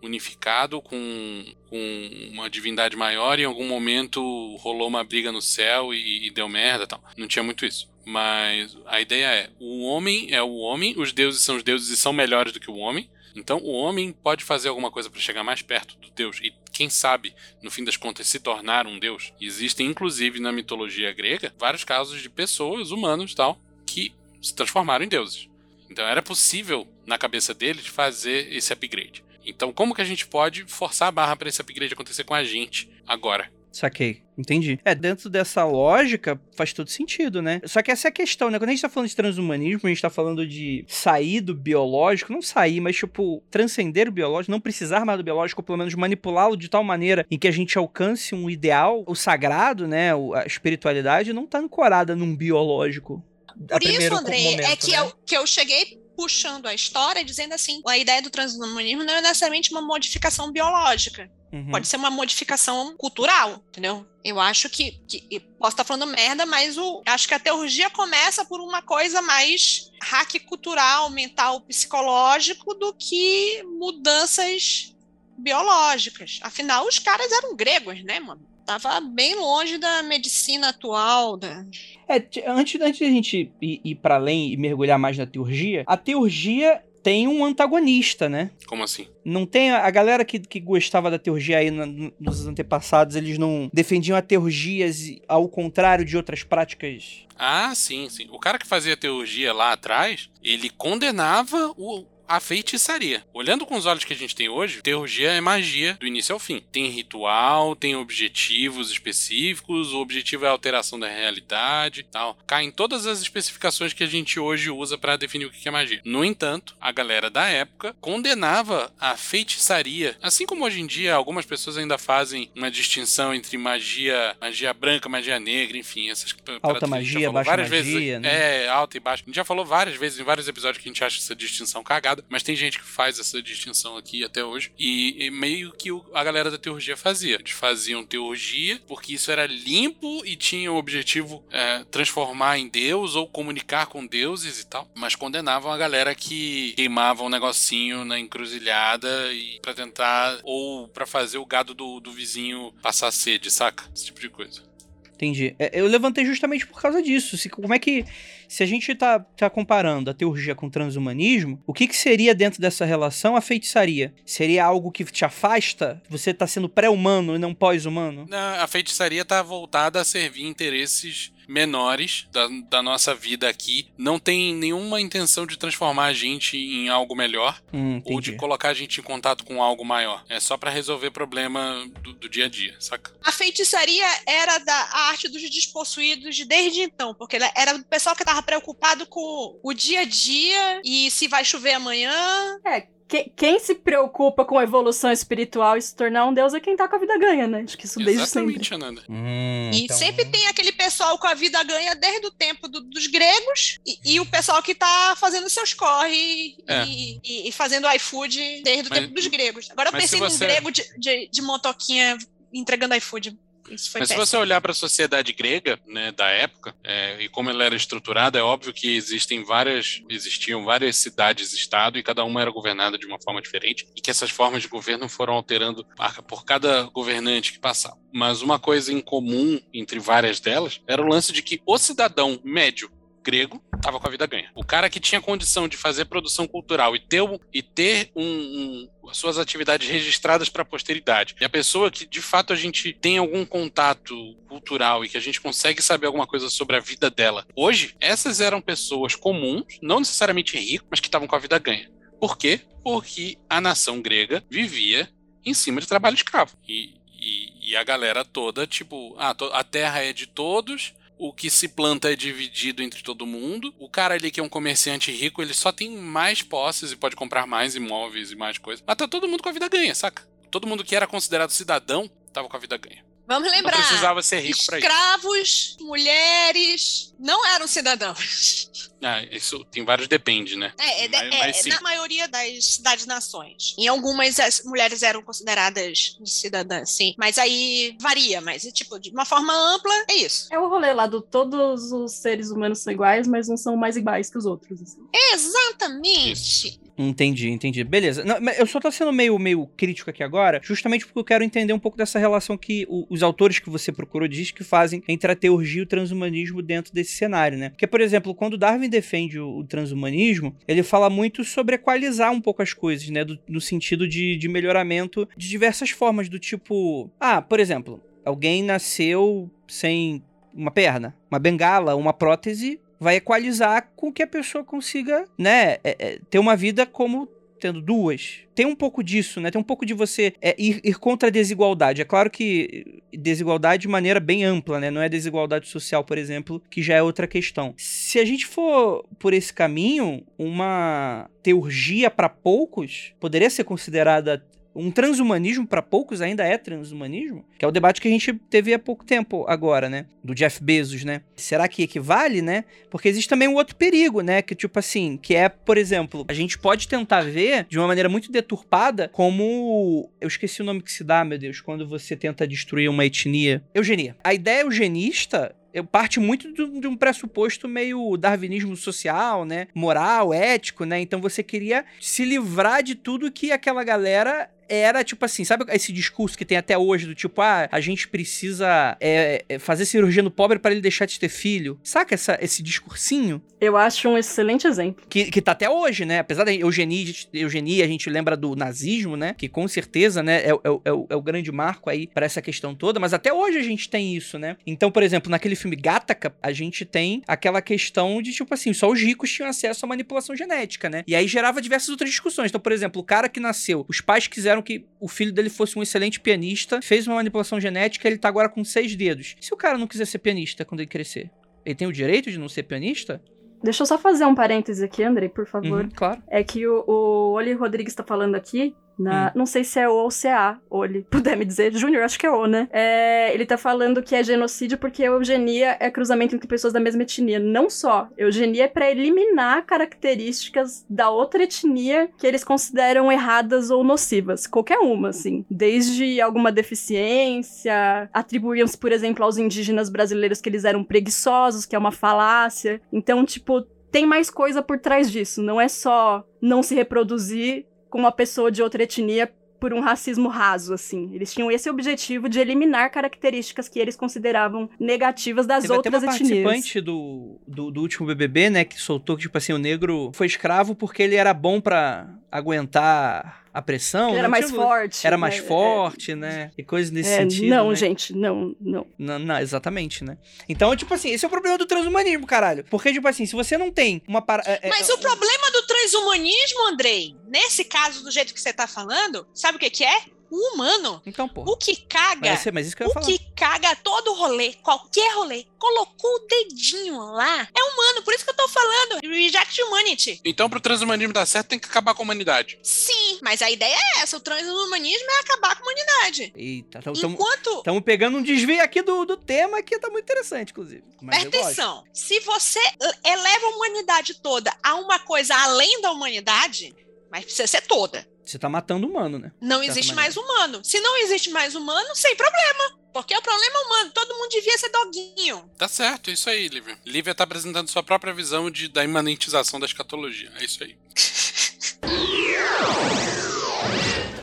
unificado com, com uma divindade maior e em algum momento rolou uma briga no céu e, e deu merda tal. Não tinha muito isso. Mas a ideia é: o homem é o homem, os deuses são os deuses e são melhores do que o homem. Então o homem pode fazer alguma coisa para chegar mais perto do Deus e quem sabe, no fim das contas, se tornar um Deus. Existem inclusive na mitologia grega vários casos de pessoas, humanos, tal, que se transformaram em deuses. Então era possível na cabeça deles fazer esse upgrade. Então, como que a gente pode forçar a barra para esse upgrade acontecer com a gente agora? Saquei. Entendi. É, dentro dessa lógica, faz todo sentido, né? Só que essa é a questão, né? Quando a gente tá falando de transhumanismo, a gente tá falando de sair do biológico, não sair, mas, tipo, transcender o biológico, não precisar mais do biológico, ou pelo menos manipulá-lo de tal maneira em que a gente alcance um ideal, o sagrado, né? A espiritualidade não tá ancorada num biológico. Por isso, André, é momento, é que, né? eu, que eu cheguei puxando a história, dizendo assim: a ideia do transhumanismo não é necessariamente uma modificação biológica. Uhum. Pode ser uma modificação cultural, entendeu? Eu acho que, que posso estar falando merda, mas o, acho que a teologia começa por uma coisa mais hack cultural, mental, psicológico do que mudanças biológicas. Afinal, os caras eram gregos, né, mano? Tava bem longe da medicina atual, da... É, antes, antes de a gente ir, ir para além e mergulhar mais na teurgia, a teurgia tem um antagonista, né? Como assim? Não tem. A galera que, que gostava da teurgia aí na, nos antepassados, eles não defendiam a teurgias ao contrário de outras práticas. Ah, sim, sim. O cara que fazia teurgia lá atrás, ele condenava o, a feitiçaria. Olhando com os olhos que a gente tem hoje, teurgia é magia do início ao fim. Tem ritual, tem objetivos específicos, o objetivo é a alteração da realidade, tal. Cai em todas as especificações que a gente hoje usa para definir o que é magia. No entanto, a galera da época condenava a feitiçaria, assim como hoje em dia algumas pessoas ainda fazem uma distinção entre magia, magia branca, magia negra, enfim, essas alta magia, baixa várias magia, vezes, né? É, alta e baixa. A gente já falou várias vezes em vários episódios que a gente acha essa distinção cagada mas tem gente que faz essa distinção aqui até hoje. E, e meio que o, a galera da teurgia fazia. Eles faziam teurgia porque isso era limpo e tinha o objetivo é, transformar em Deus ou comunicar com deuses e tal. Mas condenavam a galera que queimava um negocinho na encruzilhada e para tentar ou para fazer o gado do, do vizinho passar sede, saca? Esse tipo de coisa. Entendi. É, eu levantei justamente por causa disso. Se, como é que. Se a gente tá, tá comparando a teurgia com o transhumanismo, o que, que seria dentro dessa relação a feitiçaria? Seria algo que te afasta? Você tá sendo pré-humano e não pós-humano? A feitiçaria tá voltada a servir interesses menores da, da, nossa vida aqui. Não tem nenhuma intenção de transformar a gente em algo melhor hum, ou de colocar a gente em contato com algo maior. É só para resolver problema do, do, dia a dia, saca? A feitiçaria era da arte dos despossuídos desde então, porque era o pessoal que estava preocupado com o dia a dia e se vai chover amanhã. É, quem se preocupa com a evolução espiritual e se tornar um deus é quem tá com a vida ganha, né? Acho que isso desde Exatamente, sempre. Ananda. Hum, e então... sempre tem aquele pessoal com a vida ganha desde o tempo do, dos gregos e, e, o pessoal que tá fazendo seus corre é. e, e, e, fazendo iFood desde o mas, tempo dos gregos. Agora eu pensei você... num grego de, de, de motoquinha entregando iFood. Isso foi Mas péssimo. se você olhar para a sociedade grega, né, da época, é, e como ela era estruturada, é óbvio que existem várias, existiam várias cidades-estado e cada uma era governada de uma forma diferente e que essas formas de governo foram alterando por cada governante que passava. Mas uma coisa em comum entre várias delas era o lance de que o cidadão médio grego estava com a vida ganha. O cara que tinha condição de fazer produção cultural e ter, e ter um, um, as suas atividades registradas para a posteridade, e a pessoa que de fato a gente tem algum contato cultural e que a gente consegue saber alguma coisa sobre a vida dela. Hoje, essas eram pessoas comuns, não necessariamente ricas, mas que estavam com a vida ganha. Por quê? Porque a nação grega vivia em cima de trabalho escravo. E, e, E a galera toda, tipo, ah, a Terra é de todos, o que se planta é dividido entre todo mundo. O cara ali que é um comerciante rico, ele só tem mais posses e pode comprar mais imóveis e mais coisas. Mas tá todo mundo com a vida ganha, saca? Todo mundo que era considerado cidadão tava com a vida ganha. Vamos lembrar. Não precisava ser rico para isso. Escravos, mulheres, não eram cidadãos. (laughs) Ah, isso tem vários depende, né? É, é, mas, é mas na maioria das cidades-nações. Em algumas as mulheres eram consideradas cidadãs, sim. Mas aí varia, mas tipo, de uma forma ampla, é isso. É o rolê lá do todos os seres humanos são iguais, mas não são mais iguais que os outros. Assim. Exatamente. Isso. Entendi, entendi. Beleza. Não, eu só tô sendo meio, meio crítico aqui agora, justamente porque eu quero entender um pouco dessa relação que o, os autores que você procurou diz que fazem entre a teurgia e o transhumanismo dentro desse cenário, né? Porque, por exemplo, quando Darwin defende o, o transhumanismo, ele fala muito sobre equalizar um pouco as coisas, né? Do, no sentido de, de melhoramento de diversas formas, do tipo. Ah, por exemplo, alguém nasceu sem uma perna, uma bengala, uma prótese, vai equalizar com que a pessoa consiga, né, é, é, ter uma vida como tendo duas. Tem um pouco disso, né? Tem um pouco de você é, ir, ir, contra a desigualdade. É claro que desigualdade de maneira bem ampla, né? Não é desigualdade social, por exemplo, que já é outra questão. Se a gente for por esse caminho, uma teurgia para poucos poderia ser considerada um transhumanismo para poucos ainda é transhumanismo, que é o debate que a gente teve há pouco tempo agora, né, do Jeff Bezos, né? Será que equivale, né? Porque existe também um outro perigo, né, que tipo assim, que é, por exemplo, a gente pode tentar ver de uma maneira muito deturpada como eu esqueci o nome que se dá, meu Deus, quando você tenta destruir uma etnia. Eugenia. A ideia eugenista eu parte muito de um pressuposto meio darwinismo social, né? Moral, ético, né? Então você queria se livrar de tudo que aquela galera era tipo assim, sabe esse discurso que tem até hoje do tipo, ah, a gente precisa é, é fazer cirurgia no pobre para ele deixar de ter filho? Saca essa, esse discursinho? Eu acho um excelente exemplo. Que, que tá até hoje, né? Apesar da eugenia, eugenia, a gente lembra do nazismo, né? Que com certeza, né, é, é, é, é o grande marco aí para essa questão toda, mas até hoje a gente tem isso, né? Então, por exemplo, naquele filme Gattaca, a gente tem aquela questão de tipo assim, só os ricos tinham acesso à manipulação genética, né? E aí gerava diversas outras discussões. Então, por exemplo, o cara que nasceu, os pais quiseram que o filho dele fosse um excelente pianista, fez uma manipulação genética, ele tá agora com seis dedos. E se o cara não quiser ser pianista quando ele crescer? Ele tem o direito de não ser pianista? Deixa eu só fazer um parêntese aqui, Andrei, por favor. Uhum, claro. É que o, o Oli Rodrigues tá falando aqui na, hum. Não sei se é O ou se é A, ou ele (laughs) puder me dizer. Júnior, acho que é O, né? É, ele tá falando que é genocídio porque eugenia é cruzamento entre pessoas da mesma etnia. Não só. Eugenia é pra eliminar características da outra etnia que eles consideram erradas ou nocivas. Qualquer uma, assim. Desde alguma deficiência, atribuíam-se, por exemplo, aos indígenas brasileiros que eles eram preguiçosos, que é uma falácia. Então, tipo, tem mais coisa por trás disso. Não é só não se reproduzir com uma pessoa de outra etnia por um racismo raso, assim. Eles tinham esse objetivo de eliminar características que eles consideravam negativas das Teve outras até uma etnias. participante do, do, do, último BBB, né, que soltou que, tipo assim, o negro foi escravo porque ele era bom para aguentar a pressão. Ele era mais tinha... forte. Era mais né? forte, é... né? E coisas nesse é, sentido. Não, né? gente, não, não, não. Não, exatamente, né? Então, tipo assim, esse é o problema do transhumanismo, caralho. Porque, tipo assim, se você não tem uma. Para... É, é, Mas o problema do transhumanismo, Andrei, nesse caso, do jeito que você tá falando, sabe o que, que é? O humano. Então, pô. O que caga. Mas, mas isso que eu o falar. que caga todo rolê, qualquer rolê, colocou o dedinho lá, é humano. Por isso que eu tô falando. Reject humanity. Então, pro transhumanismo dar certo, tem que acabar com a humanidade. Sim, mas a ideia é essa. O transhumanismo é acabar com a humanidade. Eita, tamo, Enquanto. Estamos pegando um desvio aqui do, do tema que tá muito interessante, inclusive. Mas Presta atenção. Se você eleva a humanidade toda a uma coisa além da humanidade, mas precisa ser toda. Você tá matando humano, né? Não existe mais humano. Se não existe mais humano, sem problema. Porque o problema é humano. Todo mundo devia ser doguinho. Tá certo, é isso aí, Lívia. Lívia tá apresentando sua própria visão de, da imanentização da escatologia. É isso aí. (laughs)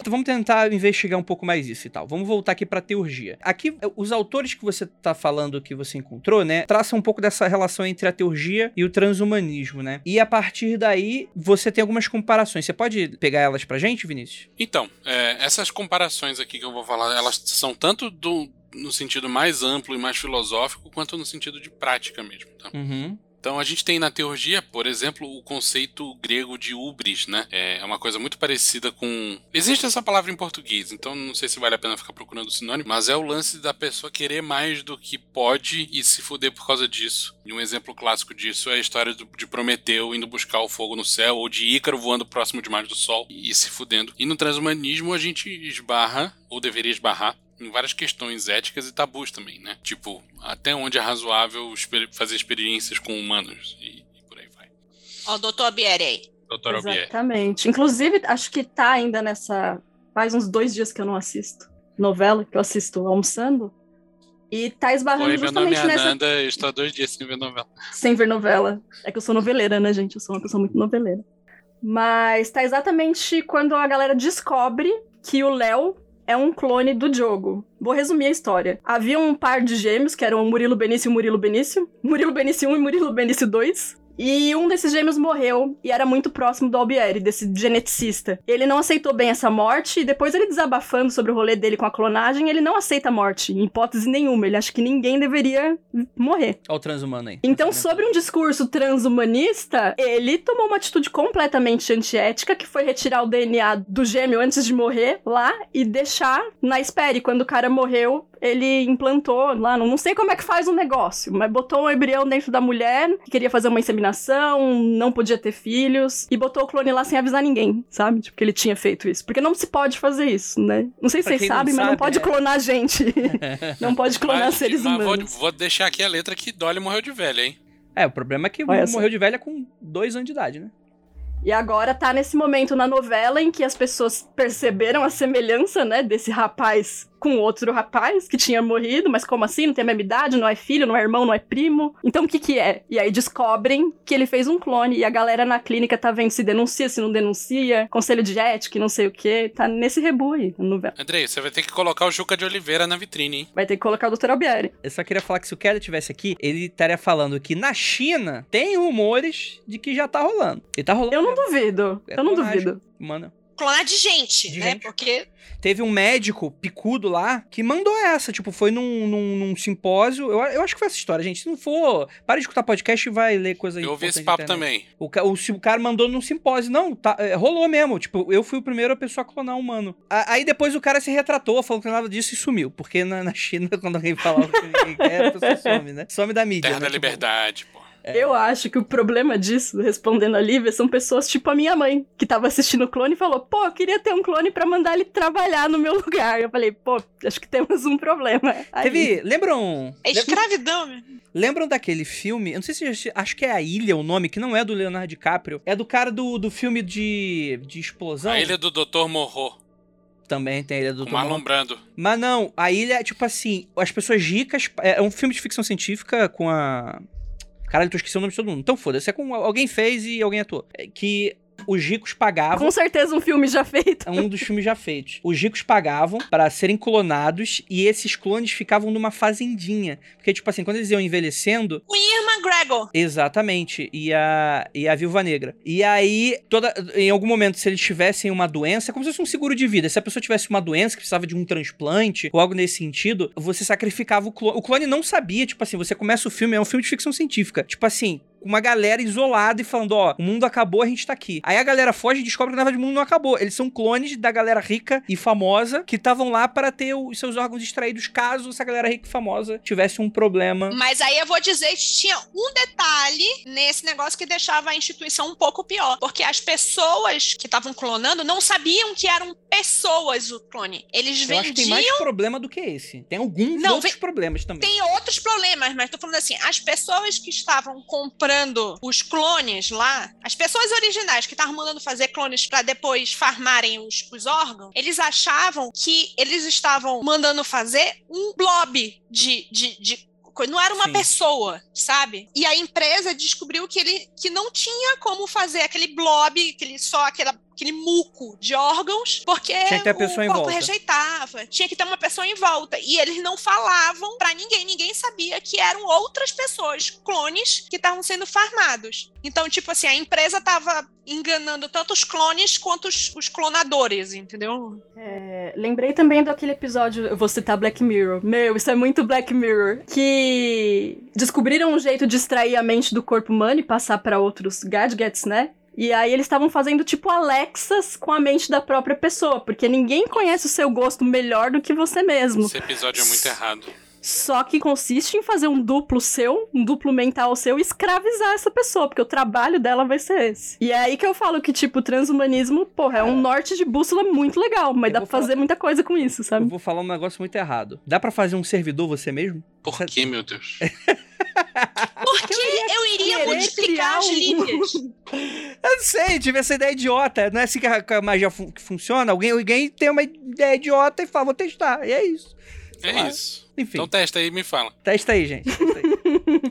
Vamos tentar investigar um pouco mais isso e tal. Vamos voltar aqui pra teurgia. Aqui, os autores que você tá falando que você encontrou, né, traçam um pouco dessa relação entre a teurgia e o transhumanismo, né? E a partir daí, você tem algumas comparações. Você pode pegar elas pra gente, Vinícius? Então, é, essas comparações aqui que eu vou falar, elas são tanto do, no sentido mais amplo e mais filosófico, quanto no sentido de prática mesmo, tá? Uhum. Então a gente tem na teurgia, por exemplo, o conceito grego de ubris, né? É uma coisa muito parecida com. Existe essa palavra em português, então não sei se vale a pena ficar procurando o sinônimo, mas é o lance da pessoa querer mais do que pode e se fuder por causa disso. E um exemplo clássico disso é a história de Prometeu indo buscar o fogo no céu, ou de Ícaro voando próximo demais do sol e se fudendo. E no transhumanismo a gente esbarra, ou deveria esbarrar, em várias questões éticas e tabus também, né? Tipo, até onde é razoável fazer experiências com humanos e, e por aí vai. Ó, o doutor Bieri aí. Doutor Albieri. Exatamente. Inclusive, acho que tá ainda nessa. Faz uns dois dias que eu não assisto novela, que eu assisto almoçando. E tá esbarrando Oi, meu nome justamente é nessa. Ananda, eu estou há dois dias sem ver novela. Sem ver novela. É que eu sou noveleira, né, gente? Eu sou uma pessoa muito noveleira. Mas tá exatamente quando a galera descobre que o Léo é um clone do Diogo. Vou resumir a história. Havia um par de gêmeos, que eram o Murilo Benício e o Murilo Benício. Murilo Benício 1 e Murilo Benício 2. E um desses gêmeos morreu e era muito próximo do Albieri, desse geneticista. Ele não aceitou bem essa morte e depois ele desabafando sobre o rolê dele com a clonagem, ele não aceita a morte, em hipótese nenhuma. Ele acha que ninguém deveria morrer. Olha o transhumano aí. Então, sobre um discurso transhumanista, ele tomou uma atitude completamente antiética, que foi retirar o DNA do gêmeo antes de morrer lá e deixar na espera. E quando o cara morreu, ele implantou lá, não, não sei como é que faz um negócio, mas botou um embrião dentro da mulher, que queria fazer uma inseminação, não podia ter filhos, e botou o clone lá sem avisar ninguém, sabe? Tipo, que ele tinha feito isso. Porque não se pode fazer isso, né? Não sei se vocês não sabem, mas não sabe, pode é. clonar gente. (laughs) não pode clonar Mas- seres mas humanos. Vou, vou deixar aqui a letra que Dolly morreu de velha, hein? É, o problema é que Olha morreu de velha com dois anos de idade, né? E agora tá nesse momento na novela em que as pessoas perceberam a semelhança, né, desse rapaz com outro rapaz que tinha morrido, mas como assim? Não tem a mesma idade, não é filho, não é irmão, não é primo. Então o que que é? E aí descobrem que ele fez um clone e a galera na clínica tá vendo se denuncia, se não denuncia, conselho de ética e não sei o que. Tá nesse rebu aí na novela. Andrei, você vai ter que colocar o Juca de Oliveira na vitrine, hein? Vai ter que colocar o Dr. Albieri. Eu só queria falar que se o Kelly tivesse aqui, ele estaria falando que na China tem rumores de que já tá rolando. E tá rolando. Eu não duvido. É eu não duvido. Mano, Clonar de gente, De né? gente. Porque teve um médico picudo lá que mandou essa. Tipo, foi num, num, num simpósio. Eu, eu acho que foi essa história, gente. Se não for, para de escutar podcast e vai ler coisa Eu ouvi esse papo também. O, o, o cara mandou num simpósio. Não, tá, é, rolou mesmo. Tipo, eu fui o primeiro a pessoa a clonar um humano. A- aí depois o cara se retratou, falou que não nada disso e sumiu. Porque na, na China, (laughs) quando alguém falava que ninguém quer, a pessoa some, né? Some da mídia. Terra né? da Tipo, Liberdade, pô. Eu acho que o problema disso, respondendo a Lívia, são pessoas tipo a minha mãe, que tava assistindo o clone e falou: pô, eu queria ter um clone pra mandar ele trabalhar no meu (laughs) lugar. Eu falei: pô, acho que temos um problema. Aí. Teve. Lembram. é escravidão, meu. Lembram daquele filme? Eu não sei se já- acho que é a Ilha o nome, que não é do Leonardo DiCaprio. É do cara do, do filme de, de explosão. A ilha do Dr. Morro, Também tem a Ilha do Marlon Hanks. Brando. Mas não, a ilha é tipo assim, as pessoas ricas. É um filme de ficção científica com a. Caralho, tô esquecendo o nome de todo mundo. Então foda-se, é com. Alguém fez e alguém atuou. É Que os ricos pagavam. Com certeza um filme já feito. É um dos filmes já feitos. Os ricos pagavam para serem clonados e esses clones ficavam numa fazendinha. Porque, tipo assim, quando eles iam envelhecendo, O Ian McGregor. Exatamente. E a, e a Viúva Negra. E aí, toda, em algum momento, se eles tivessem uma doença, é como se fosse um seguro de vida. Se a pessoa tivesse uma doença que precisava de um transplante ou algo nesse sentido, você sacrificava o clone. O clone não sabia, tipo assim, você começa o filme, é um filme de ficção científica. Tipo assim. Uma galera isolada e falando, ó, o mundo acabou, a gente tá aqui. Aí a galera foge e descobre que na verdade o mundo não acabou. Eles são clones da galera rica e famosa que estavam lá para ter os seus órgãos extraídos caso essa galera rica e famosa tivesse um problema. Mas aí eu vou dizer que tinha um detalhe nesse negócio que deixava a instituição um pouco pior. Porque as pessoas que estavam clonando não sabiam que eram pessoas o clone. Eles Eu acho que tem mais vendiam. problema do que esse. Tem alguns Não, outros problemas também. Tem outros problemas, mas tô falando assim, as pessoas que estavam comprando os clones lá, as pessoas originais que estavam mandando fazer clones pra depois farmarem os, os órgãos, eles achavam que eles estavam mandando fazer um blob de, de, de. Não era uma Sim. pessoa, sabe? E a empresa descobriu que ele que não tinha como fazer aquele blob, aquele só aquela aquele muco de órgãos, porque Tinha que ter a pessoa o em corpo volta. rejeitava. Tinha que ter uma pessoa em volta. E eles não falavam pra ninguém. Ninguém sabia que eram outras pessoas, clones, que estavam sendo farmados. Então, tipo assim, a empresa tava enganando tanto os clones quanto os, os clonadores, entendeu? É, lembrei também daquele episódio, eu vou citar Black Mirror. Meu, isso é muito Black Mirror. Que descobriram um jeito de extrair a mente do corpo humano e passar pra outros gadgets, né? E aí eles estavam fazendo tipo Alexas com a mente da própria pessoa, porque ninguém conhece o seu gosto melhor do que você mesmo. Esse episódio é muito errado. Só que consiste em fazer um duplo seu, um duplo mental seu e escravizar essa pessoa, porque o trabalho dela vai ser esse. E é aí que eu falo que, tipo, o transhumanismo, porra, é um norte de bússola muito legal, mas Eu dá pra fazer falar- muita coisa com isso, Eu sabe? vou falar um negócio muito errado. Dá pra fazer um servidor você mesmo? Por que, meu Deus? (laughs) Porque eu iria querer multiplicar as um- linhas. Eu não sei, tive essa ideia idiota. Não é assim que a, que a magia fun- que funciona. Alguém, alguém tem uma ideia idiota e fala, vou testar. E é isso. Sei É lá. isso. Enfim, Então testa aí e me fala. testa aí, gente. Testa aí.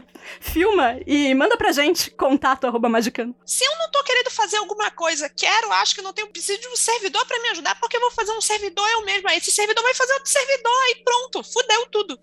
(laughs) Filma e manda pra gente, contato arroba magicano. Se eu não tô querendo fazer alguma coisa, quero, acho que não tenho, preciso de um servidor pra me ajudar, porque eu vou fazer um servidor eu mesmo. Aí esse servidor vai fazer outro servidor, aí pronto, fudeu tudo.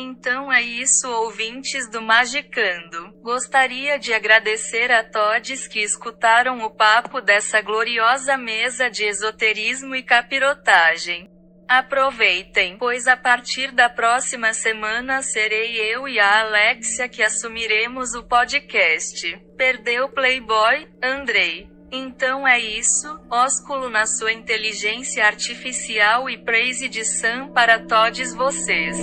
Então é isso, ouvintes do Magicando. Gostaria de agradecer a todos que escutaram o papo dessa gloriosa mesa de esoterismo e capirotagem. Aproveitem, pois a partir da próxima semana serei eu e a Alexia que assumiremos o podcast. Perdeu Playboy, Andrei? Então é isso, ósculo na sua inteligência artificial e praise de Sam para todos vocês.